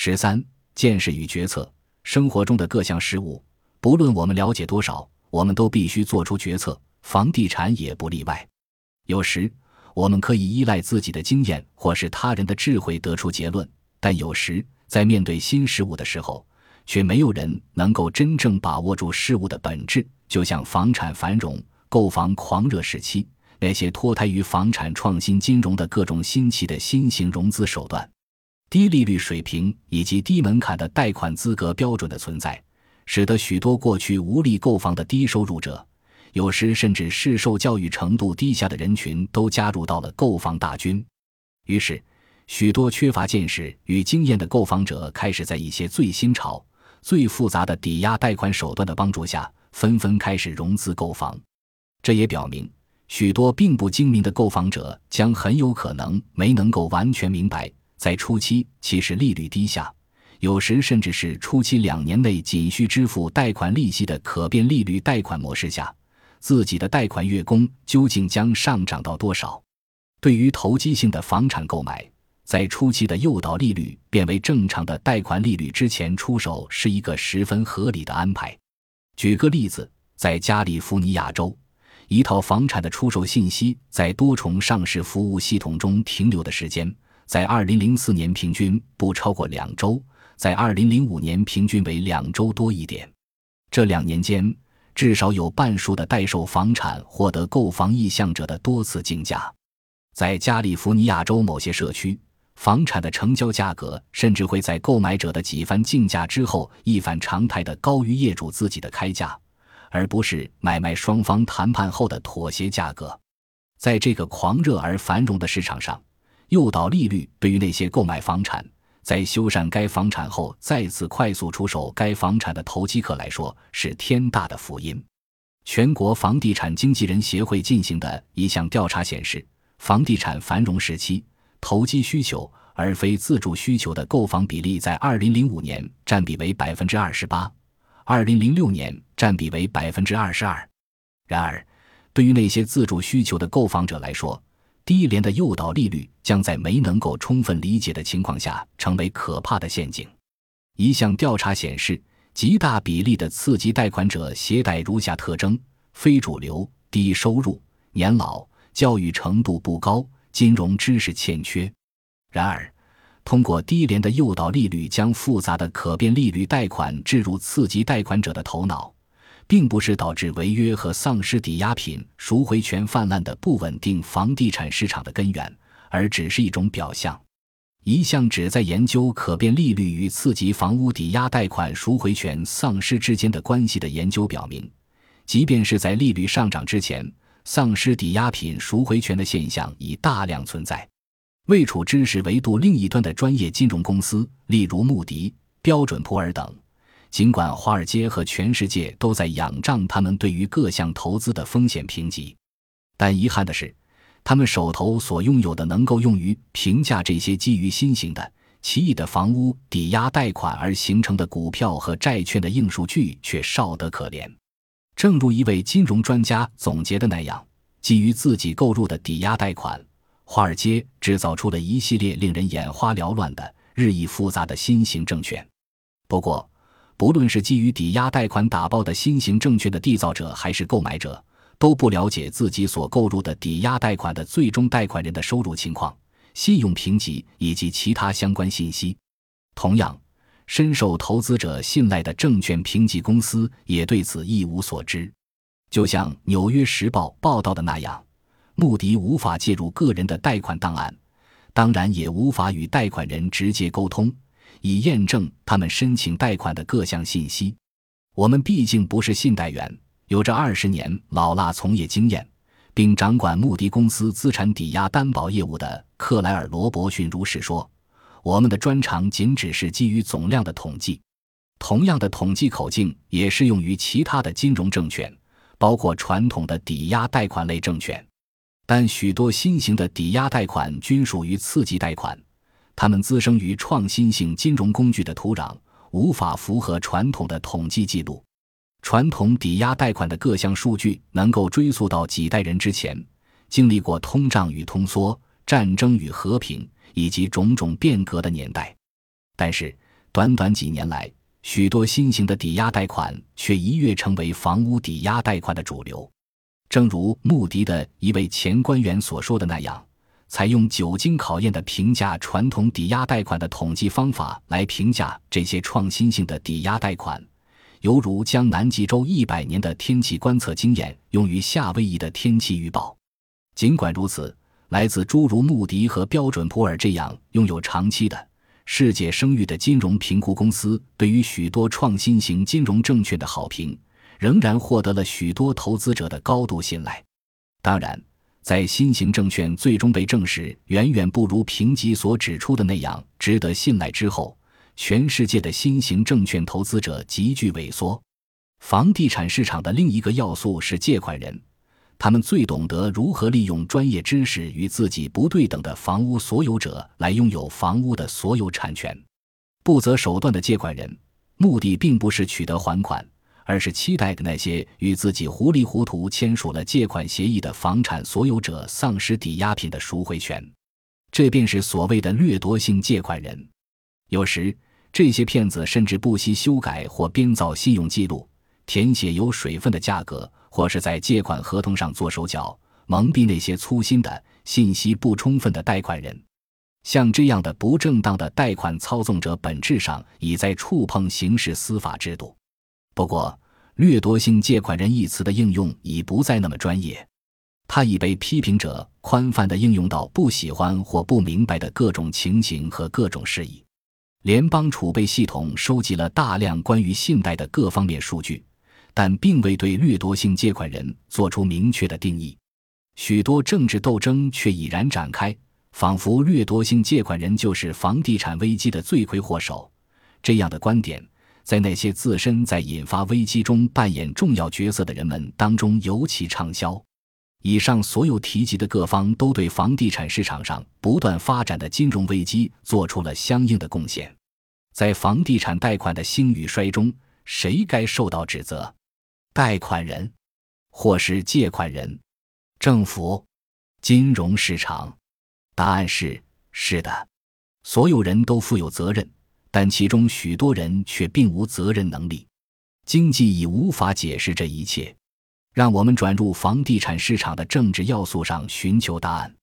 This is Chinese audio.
十三、见识与决策。生活中的各项事物，不论我们了解多少，我们都必须做出决策，房地产也不例外。有时，我们可以依赖自己的经验或是他人的智慧得出结论，但有时在面对新事物的时候，却没有人能够真正把握住事物的本质。就像房产繁荣、购房狂热时期，那些脱胎于房产创新金融的各种新奇的新型融资手段。低利率水平以及低门槛的贷款资格标准的存在，使得许多过去无力购房的低收入者，有时甚至是受教育程度低下的人群，都加入到了购房大军。于是，许多缺乏见识与经验的购房者开始在一些最新潮、最复杂的抵押贷款手段的帮助下，纷纷开始融资购房。这也表明，许多并不精明的购房者将很有可能没能够完全明白。在初期，其实利率低下，有时甚至是初期两年内仅需支付贷款利息的可变利率贷款模式下，自己的贷款月供究竟将上涨到多少？对于投机性的房产购买，在初期的诱导利率变为正常的贷款利率之前出手是一个十分合理的安排。举个例子，在加利福尼亚州，一套房产的出售信息在多重上市服务系统中停留的时间。在二零零四年平均不超过两周，在二零零五年平均为两周多一点。这两年间，至少有半数的待售房产获得购房意向者的多次竞价。在加利福尼亚州某些社区，房产的成交价格甚至会在购买者的几番竞价之后一反常态的高于业主自己的开价，而不是买卖双方谈判后的妥协价格。在这个狂热而繁荣的市场上。诱导利率对于那些购买房产，在修缮该房产后再次快速出售该房产的投机客来说是天大的福音。全国房地产经纪人协会进行的一项调查显示，房地产繁荣时期，投机需求而非自住需求的购房比例在2005年占比为 28%，2006 年占比为22%。然而，对于那些自住需求的购房者来说，低廉的诱导利率将在没能够充分理解的情况下成为可怕的陷阱。一项调查显示，极大比例的次级贷款者携带如下特征：非主流、低收入、年老、教育程度不高、金融知识欠缺。然而，通过低廉的诱导利率将复杂的可变利率贷款置入次级贷款者的头脑。并不是导致违约和丧失抵押品赎回权泛滥的不稳定房地产市场的根源，而只是一种表象。一项旨在研究可变利率与次级房屋抵押贷款赎回权丧失之间的关系的研究表明，即便是在利率上涨之前，丧失抵押品赎回权的现象已大量存在。位处知识维度另一端的专业金融公司，例如穆迪、标准普尔等。尽管华尔街和全世界都在仰仗他们对于各项投资的风险评级，但遗憾的是，他们手头所拥有的能够用于评价这些基于新型的奇异的房屋抵押贷款而形成的股票和债券的硬数据却少得可怜。正如一位金融专家总结的那样，基于自己购入的抵押贷款，华尔街制造出了一系列令人眼花缭乱的日益复杂的新型证券。不过，不论是基于抵押贷款打包的新型证券的缔造者，还是购买者，都不了解自己所购入的抵押贷款的最终贷款人的收入情况、信用评级以及其他相关信息。同样，深受投资者信赖的证券评级公司也对此一无所知。就像《纽约时报》报道的那样，穆迪无法介入个人的贷款档案，当然也无法与贷款人直接沟通。以验证他们申请贷款的各项信息。我们毕竟不是信贷员，有着二十年老辣从业经验，并掌管穆迪公司资产抵押担保业务的克莱尔·罗伯逊如是说：“我们的专长仅只是基于总量的统计。同样的统计口径也适用于其他的金融证券，包括传统的抵押贷款类证券。但许多新型的抵押贷款均属于次级贷款。”它们滋生于创新性金融工具的土壤，无法符合传统的统计记录。传统抵押贷款的各项数据能够追溯到几代人之前，经历过通胀与通缩、战争与和平以及种种变革的年代。但是，短短几年来，许多新型的抵押贷款却一跃成为房屋抵押贷款的主流。正如穆迪的一位前官员所说的那样，采用久经考验的评价传统抵押贷款的统计方法来评价这些创新性的抵押贷款，犹如将南极洲一百年的天气观测经验用于夏威夷的天气预报。尽管如此，来自诸如穆迪和标准普尔这样拥有长期的世界声誉的金融评估公司对于许多创新型金融证券的好评。仍然获得了许多投资者的高度信赖。当然，在新型证券最终被证实远远不如评级所指出的那样值得信赖之后，全世界的新型证券投资者急剧萎缩。房地产市场的另一个要素是借款人，他们最懂得如何利用专业知识与自己不对等的房屋所有者来拥有房屋的所有产权。不择手段的借款人，目的并不是取得还款。而是期待的那些与自己糊里糊涂签署了借款协议的房产所有者丧失抵押品的赎回权，这便是所谓的掠夺性借款人。有时，这些骗子甚至不惜修改或编造信用记录，填写有水分的价格，或是在借款合同上做手脚，蒙蔽那些粗心的、信息不充分的贷款人。像这样的不正当的贷款操纵者，本质上已在触碰刑事司法制度。不过，掠夺性借款人一词的应用已不再那么专业，它已被批评者宽泛地应用到不喜欢或不明白的各种情形和各种事宜。联邦储备系统收集了大量关于信贷的各方面数据，但并未对掠夺性借款人做出明确的定义。许多政治斗争却已然展开，仿佛掠夺性借款人就是房地产危机的罪魁祸首。这样的观点。在那些自身在引发危机中扮演重要角色的人们当中尤其畅销。以上所有提及的各方都对房地产市场上不断发展的金融危机做出了相应的贡献。在房地产贷款的兴与衰中，谁该受到指责？贷款人，或是借款人？政府？金融市场？答案是：是的，所有人都负有责任。但其中许多人却并无责任能力，经济已无法解释这一切。让我们转入房地产市场的政治要素上寻求答案。